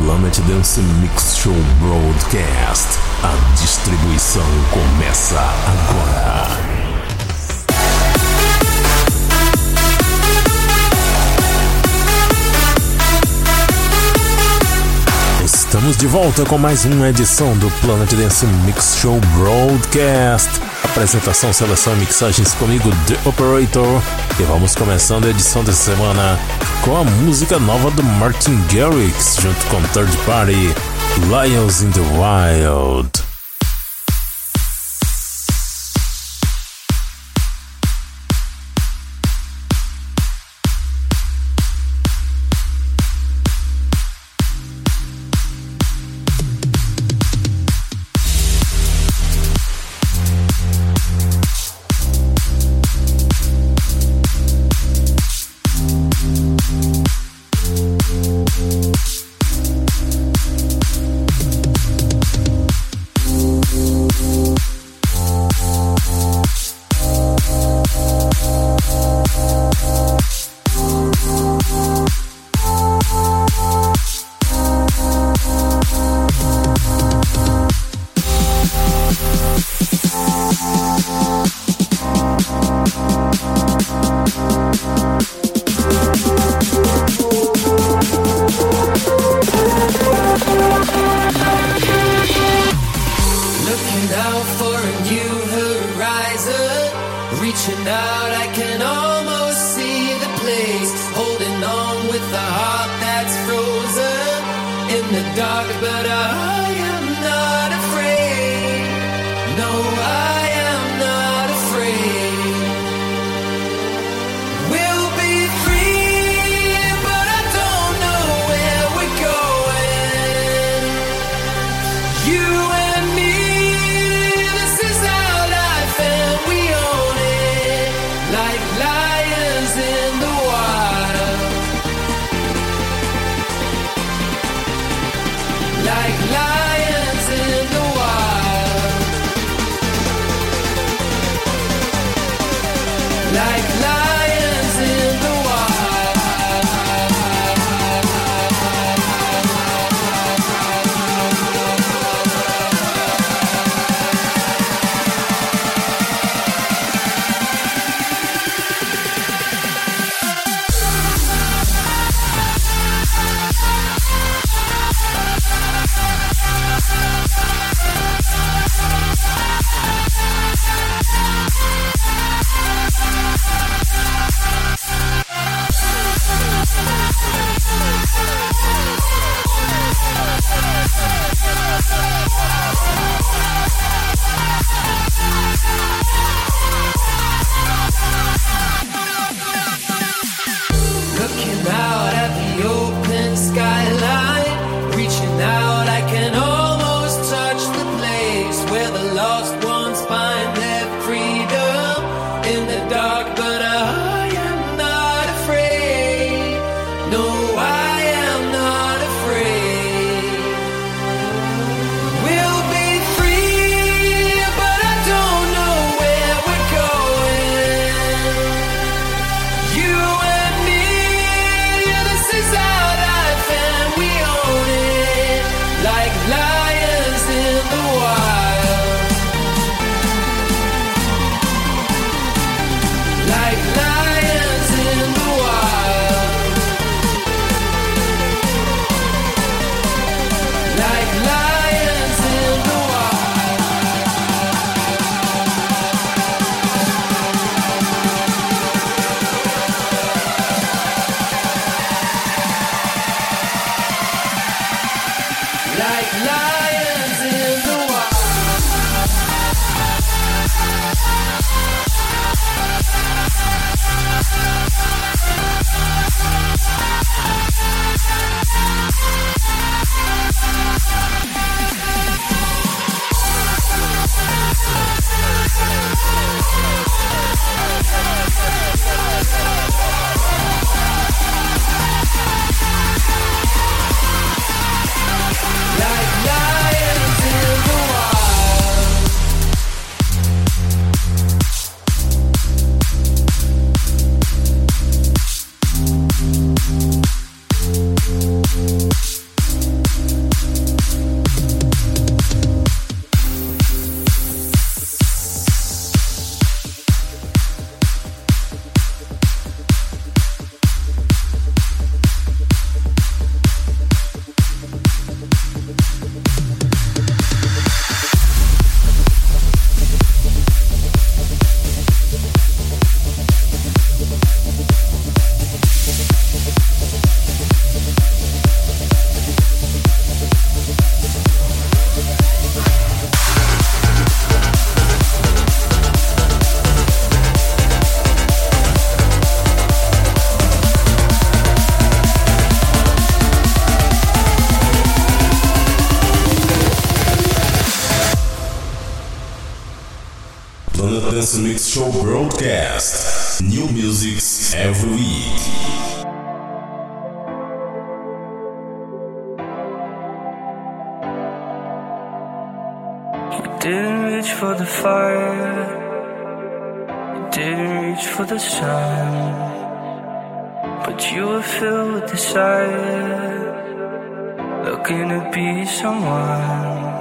Planet Dance Mix Show Broadcast. A distribuição começa agora. Estamos de volta com mais uma edição do Planet Dance Mix Show Broadcast. Apresentação, seleção e mixagens comigo, The Operator. E vamos começando a edição dessa semana com a música nova do Martin Garrix junto com Third Party, Lions in the Wild. Musics every week. You didn't reach for the fire, you didn't reach for the sun, but you were filled with desire, looking to be someone.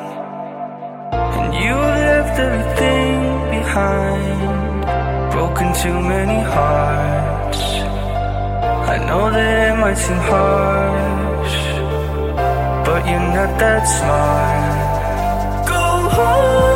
And you left everything behind, broken too many hearts. I know that it might seem harsh, but you're not that smart. Go home.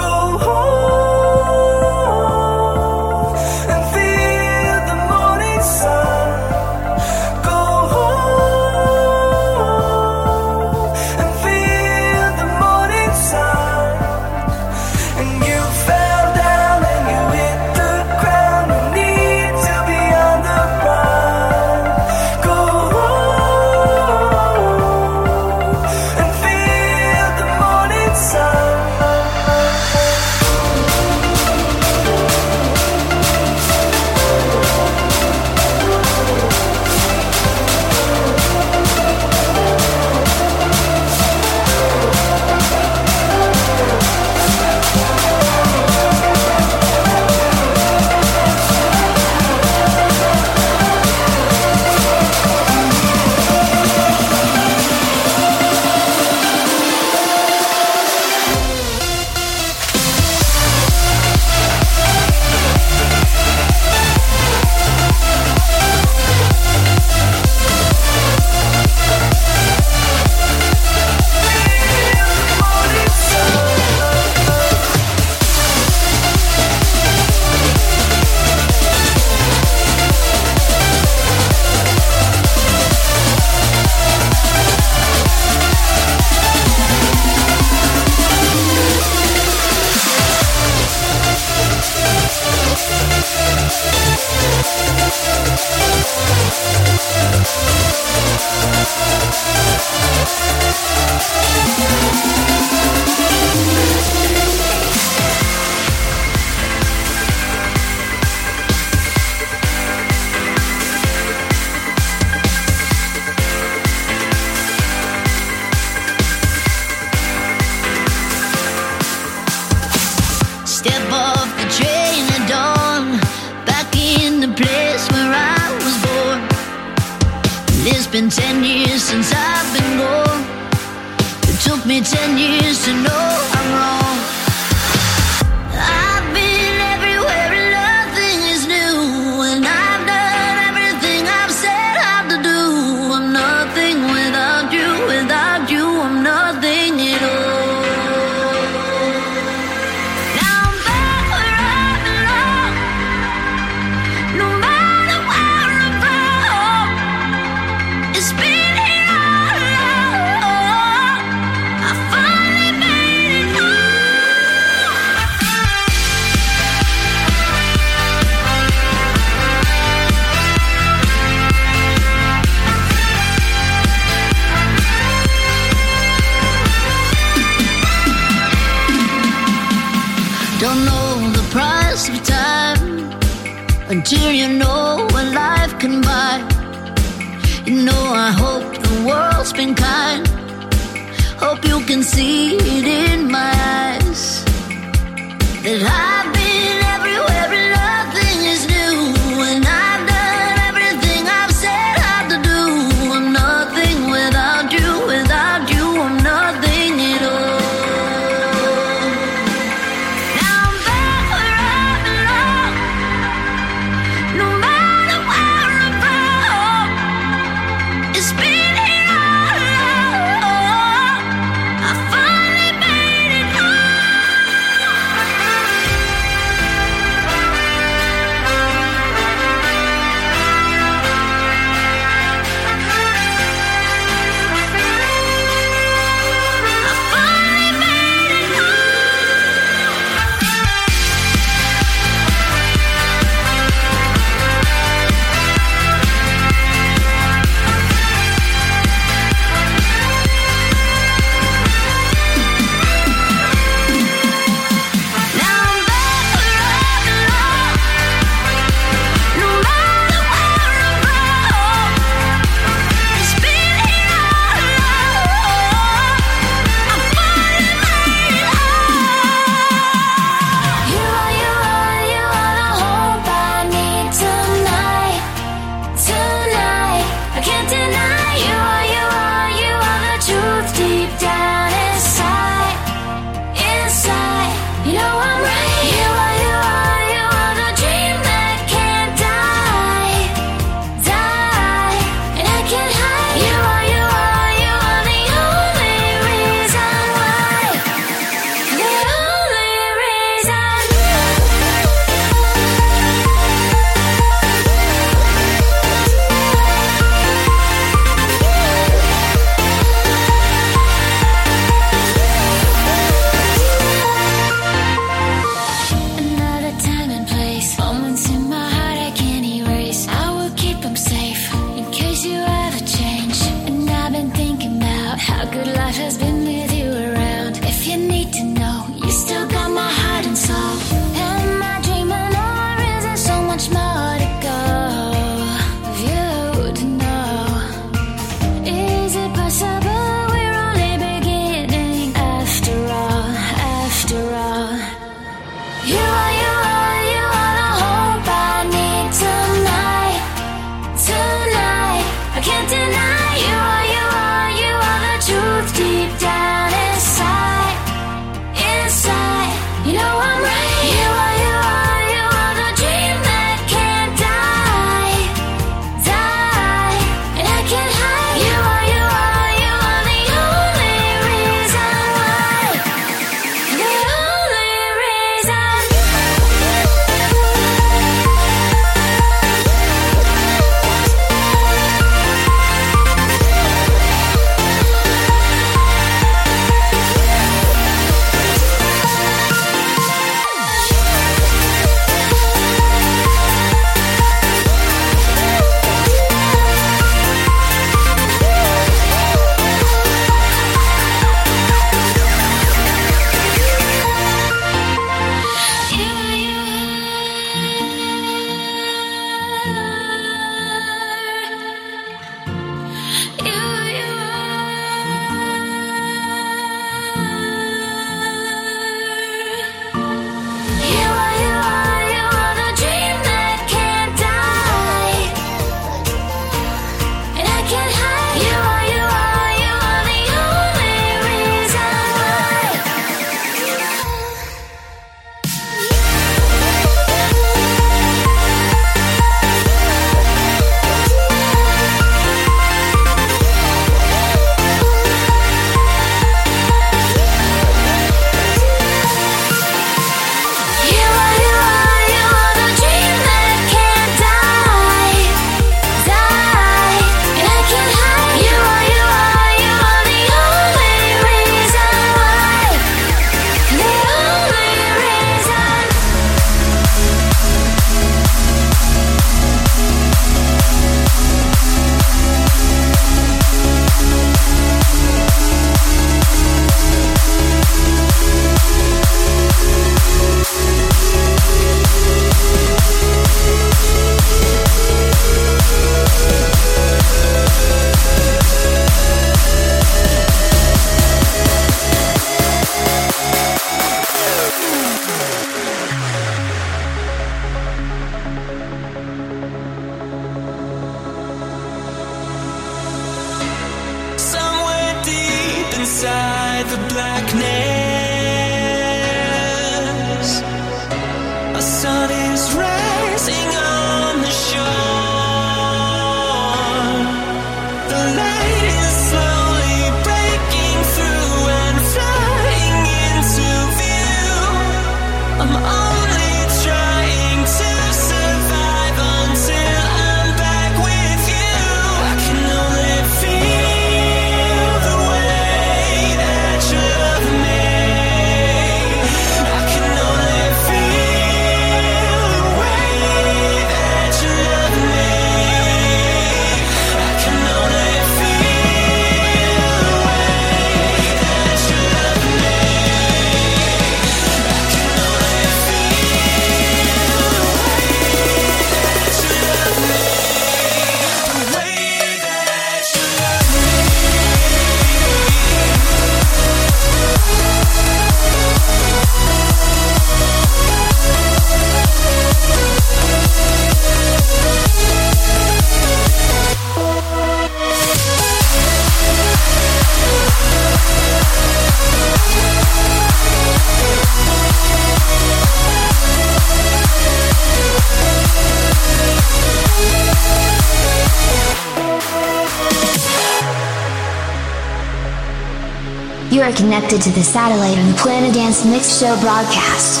Connected to the satellite on the Planet Dance Mix Show broadcast.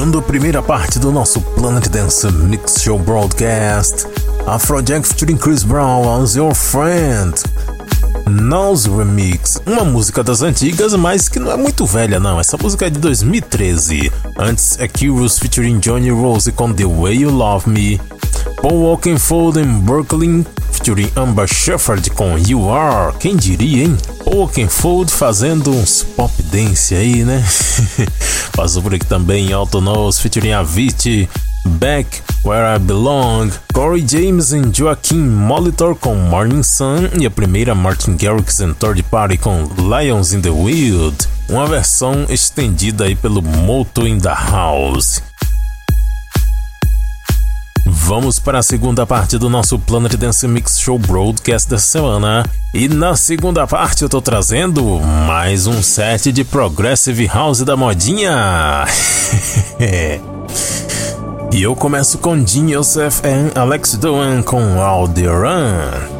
Fechando a primeira parte do nosso Planet Dance Mix Show Broadcast, Afrojack featuring Chris Brown as Your Friend. Nose Remix, uma música das antigas, mas que não é muito velha não, essa música é de 2013. Antes é Curious featuring Johnny Rose com The Way You Love Me. Paul Oakenfold em Brooklyn featuring Amber Shepherd com You Are, quem diria, hein? Oakenfold fazendo uns pop dance aí, né? Passou por aqui também Alto Nose featuring Avicii, Back Where I Belong, Corey James e Joaquim Molitor com Morning Sun e a primeira Martin Garrix and Third Party com Lions in the Wild, uma versão estendida aí pelo Moto in the House. Vamos para a segunda parte do nosso Planet Dance Mix Show Broadcast dessa semana. E na segunda parte eu tô trazendo mais um set de Progressive House da modinha. e eu começo com Jim Yosef e Alex Doan com Alderan. Planet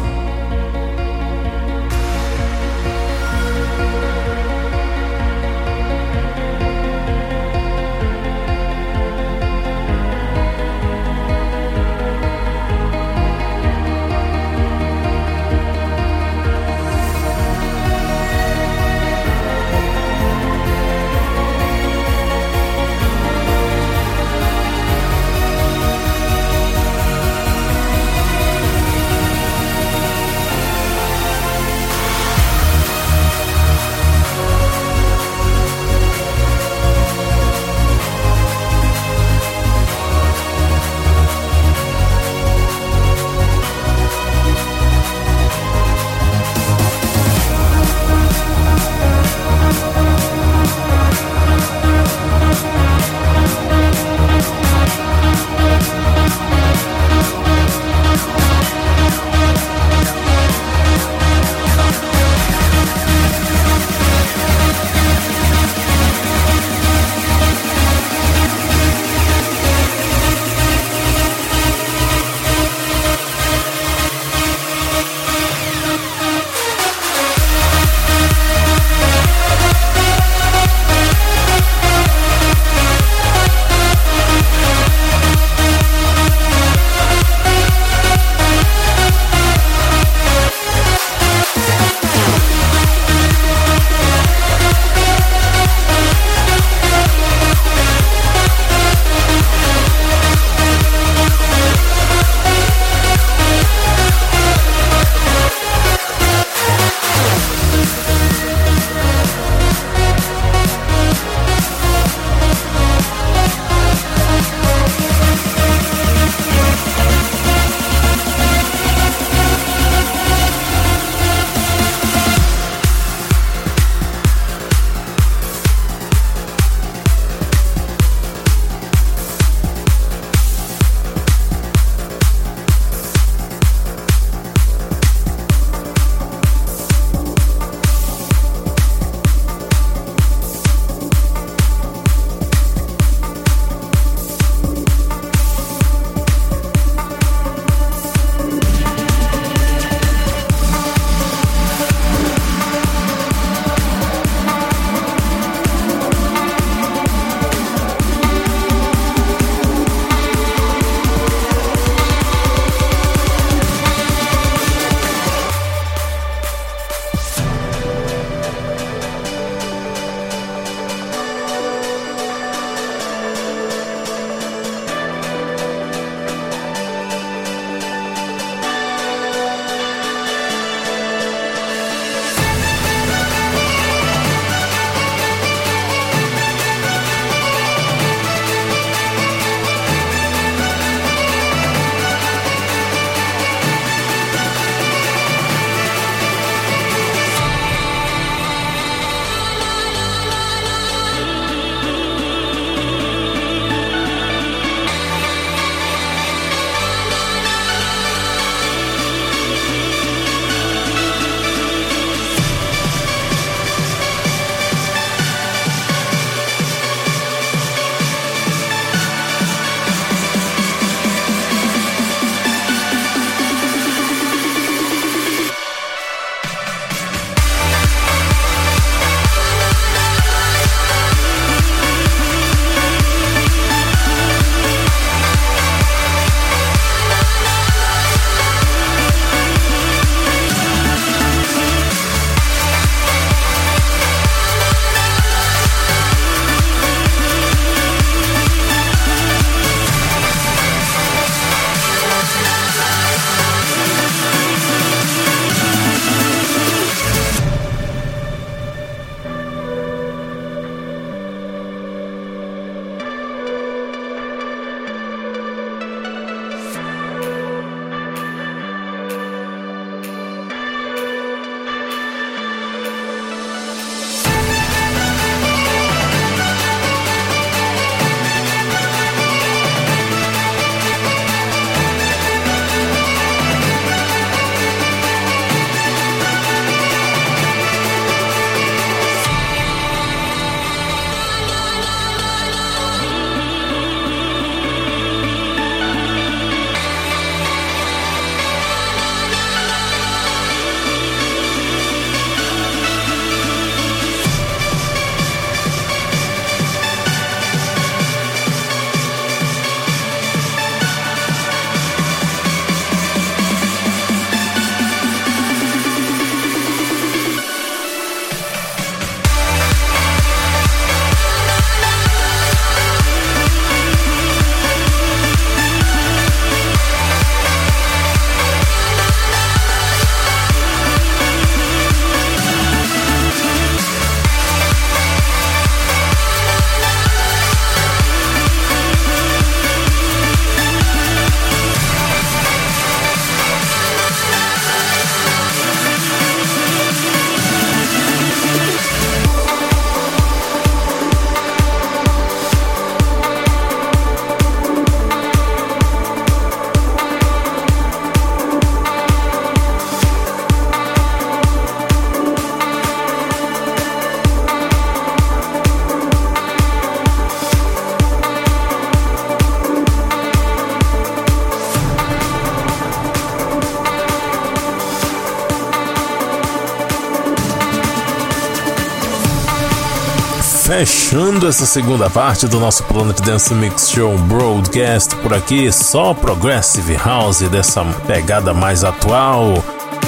essa segunda parte do nosso Planet Dance Mix Show Broadcast por aqui, só Progressive House dessa pegada mais atual.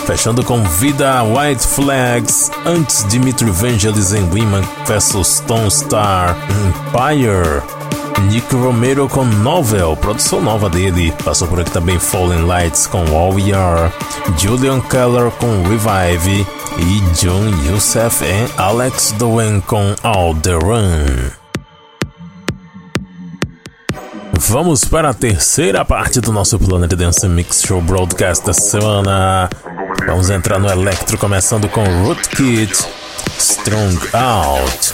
Fechando com Vida White Flags, antes Dimitri Vangelis em Women vs Stone Star Empire. Nick Romero com Novel, produção nova dele. Passou por aqui também Fallen Lights com All We Are, Julian Keller com Revive e John Youssef e Alex Doen com All The Run. Vamos para a terceira parte do nosso Planet Dance Mix Show Broadcast da semana. Vamos entrar no electro começando com Rootkit, Strong Out.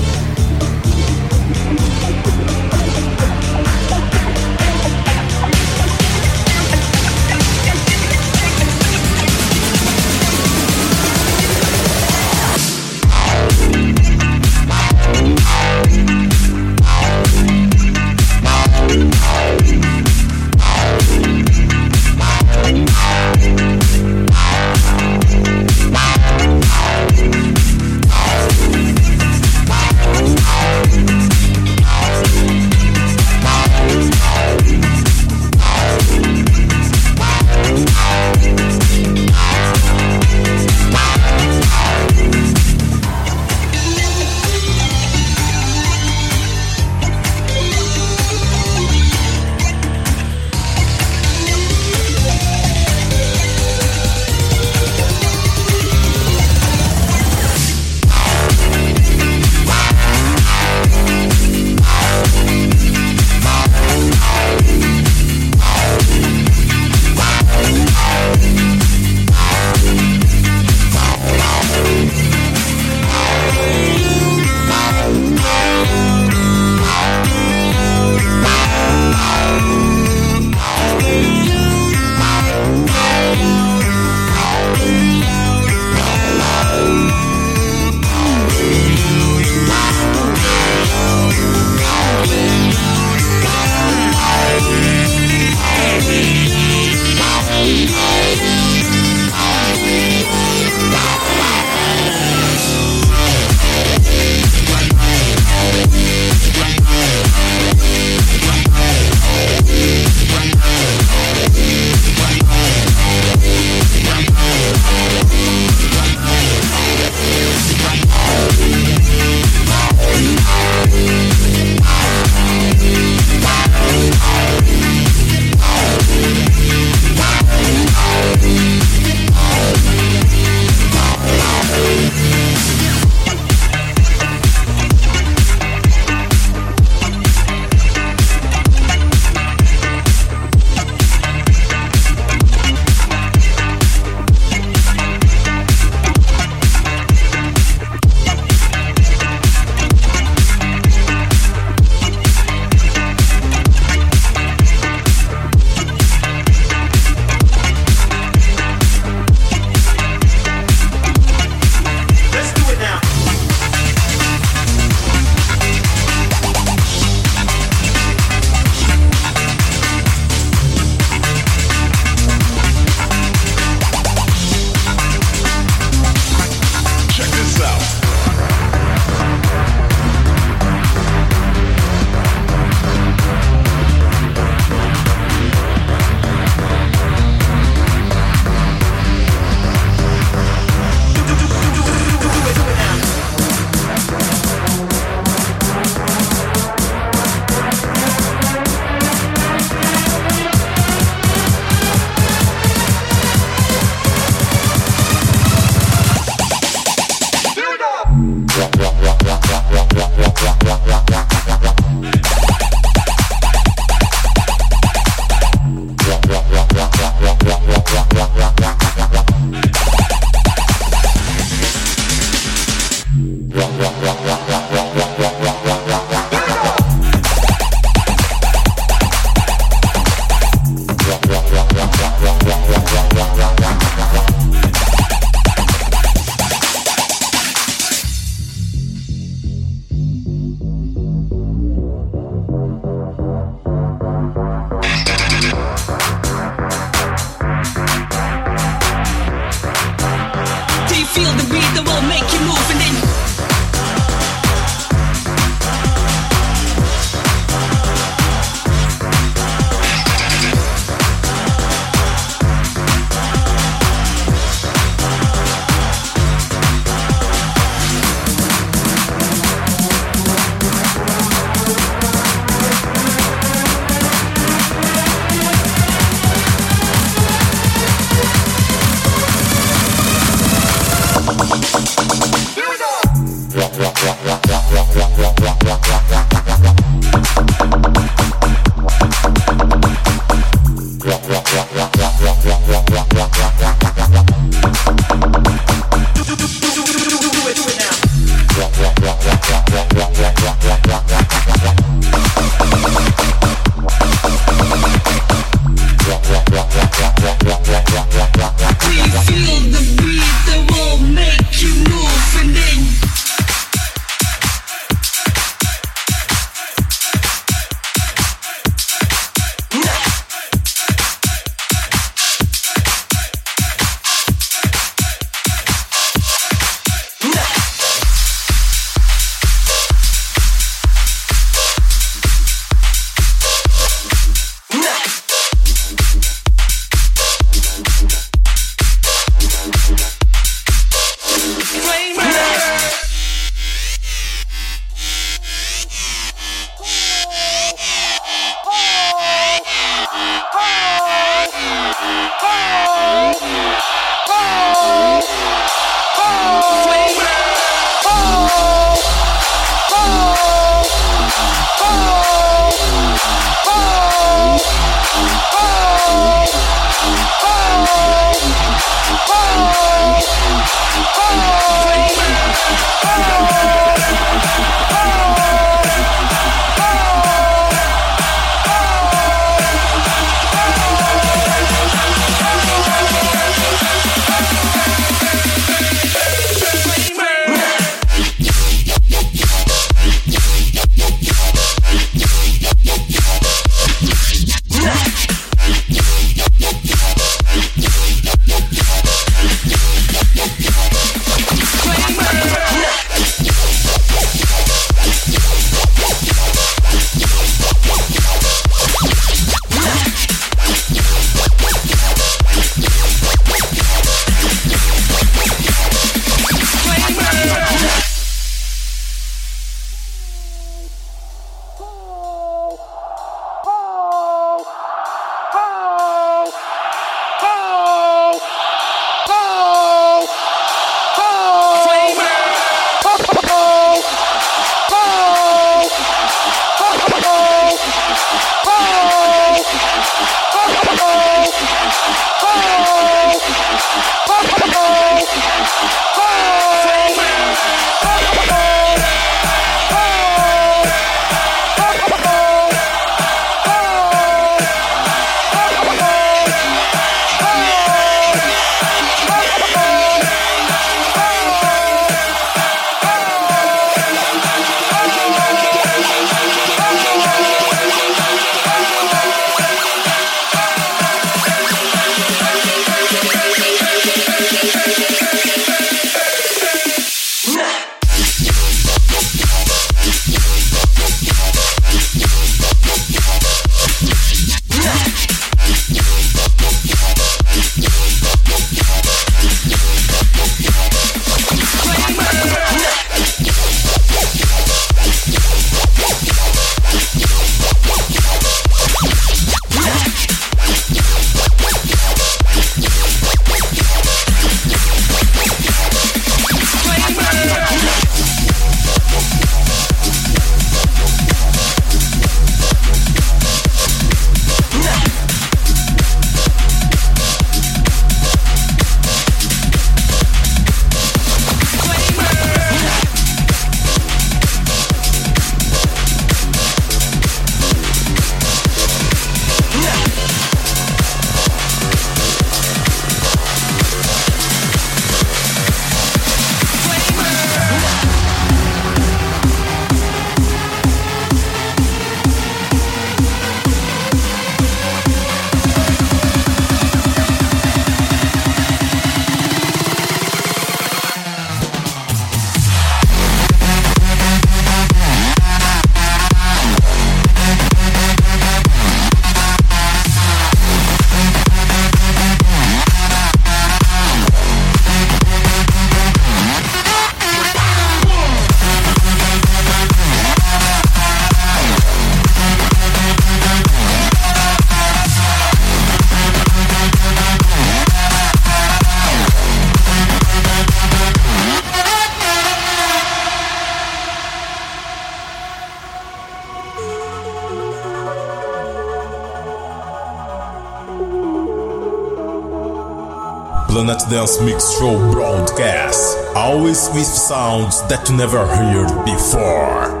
Mix Show broadcast, always with sounds that you never heard before.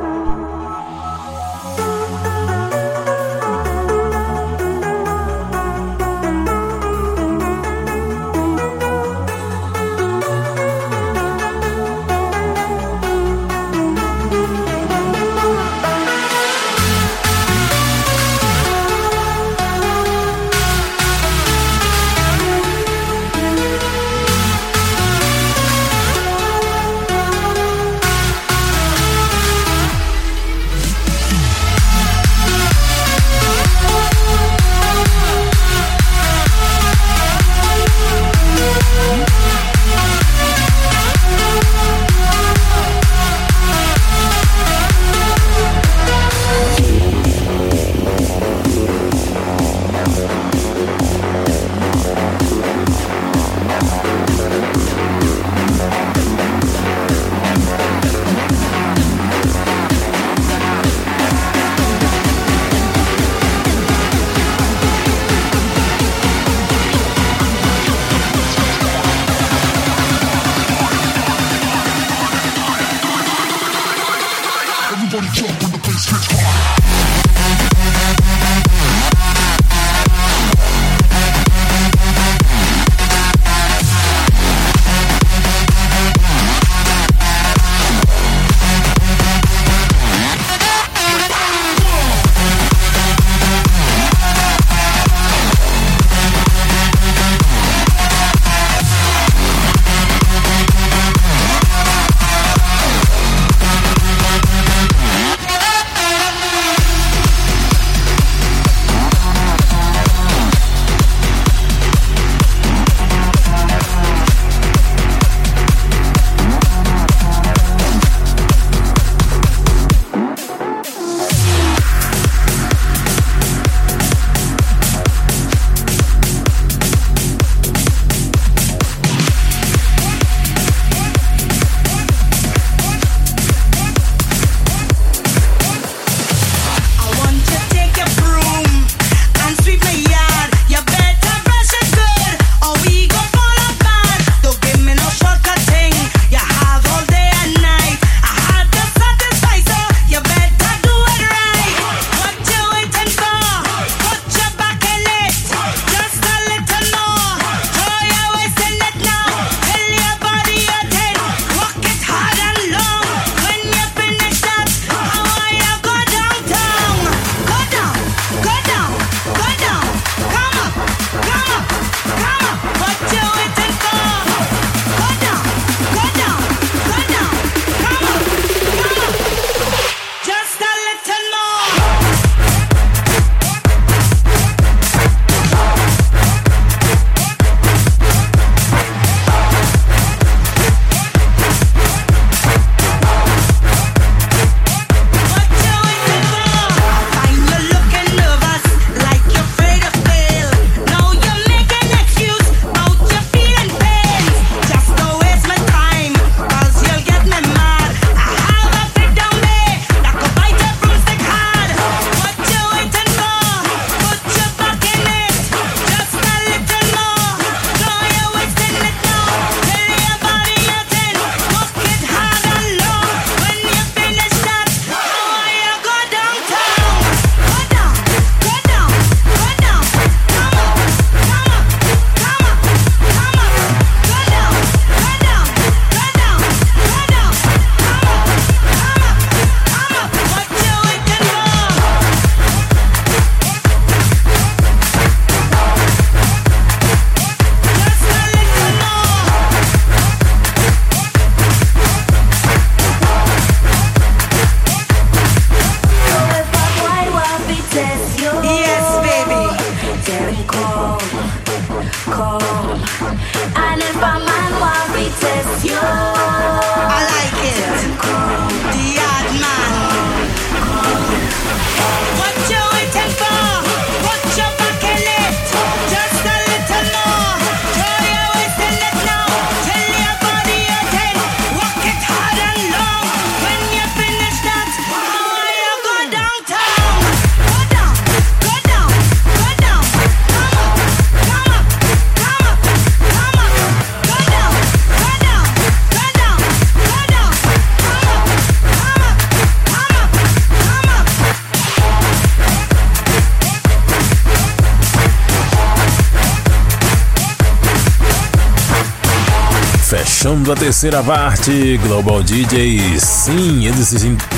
A terceira parte, Global DJ. Sim, eles,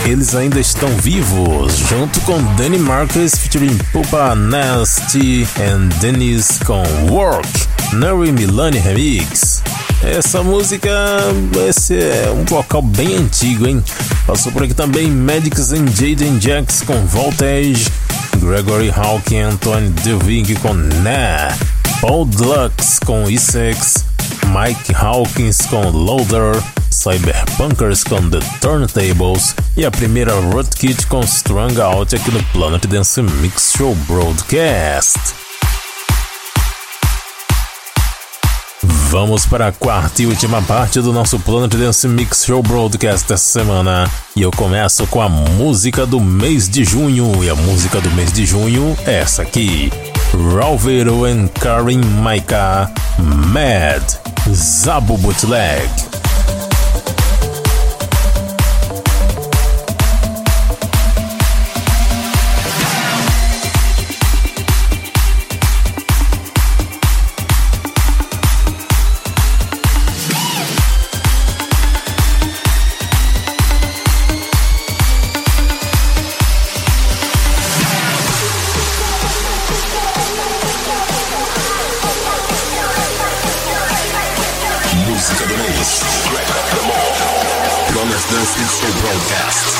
eles ainda estão vivos, junto com Danny Marcus featuring Pupa Nasty and Dennis com Work, Nuri Milani Remix. Essa música, esse é um vocal bem antigo, hein? Passou por aqui também Medics and Jaden Jacks com Voltage, Gregory Hawking e Anthony DeVig com Nah, Paul Deluxe com Essex, Mike Hawkins com Loader, Cyberpunkers com The Turntables e a primeira Rootkit com Strung Out aqui no Planet Dance Mix Show Broadcast. Vamos para a quarta e última parte do nosso Planet Dance Mix Show Broadcast dessa semana. E eu começo com a música do mês de junho. E a música do mês de junho é essa aqui: Ralvero and Karin Maika Mad Zabu Bootleg. The Best.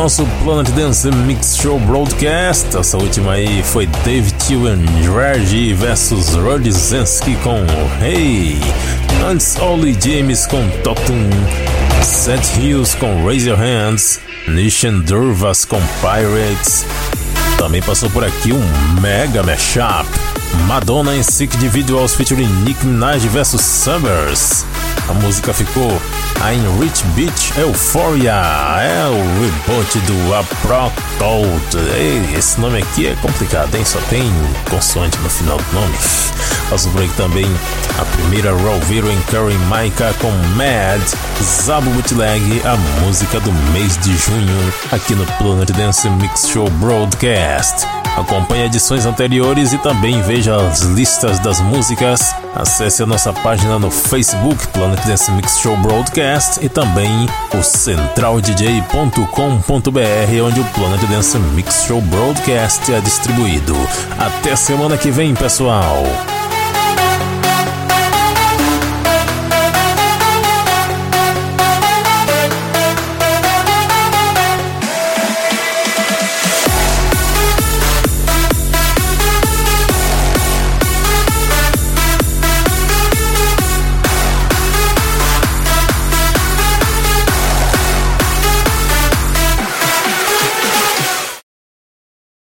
Nosso Planet Dance Mix Show Broadcast. Essa última aí foi David Tewin Reggie versus Rod Zensky com Hey. Antes, Ollie James com Totum. Seth Hughes com Raise Your Hands. Nishan Durvas com Pirates. Também passou por aqui um mega mashup. Madonna em Sick Individuals featuring Nick Minaj vs Summers. A música ficou a Rich Beach Euphoria. É o reboot do Apro Cold. Esse nome aqui é complicado, hein? Só tem consoante no final do nome. Passou por aqui também a primeira Rovero em Curry Maika com Mad, Zabo Bootleg, a música do mês de junho, aqui no Planet Dance Mix Show Broadcast. Acompanhe edições anteriores e também veja as listas das músicas. Acesse a nossa página no Facebook, Planet Dance Mix Show Broadcast, e também o centraldj.com.br, onde o Planet Dance Mix Show Broadcast é distribuído. Até semana que vem, pessoal!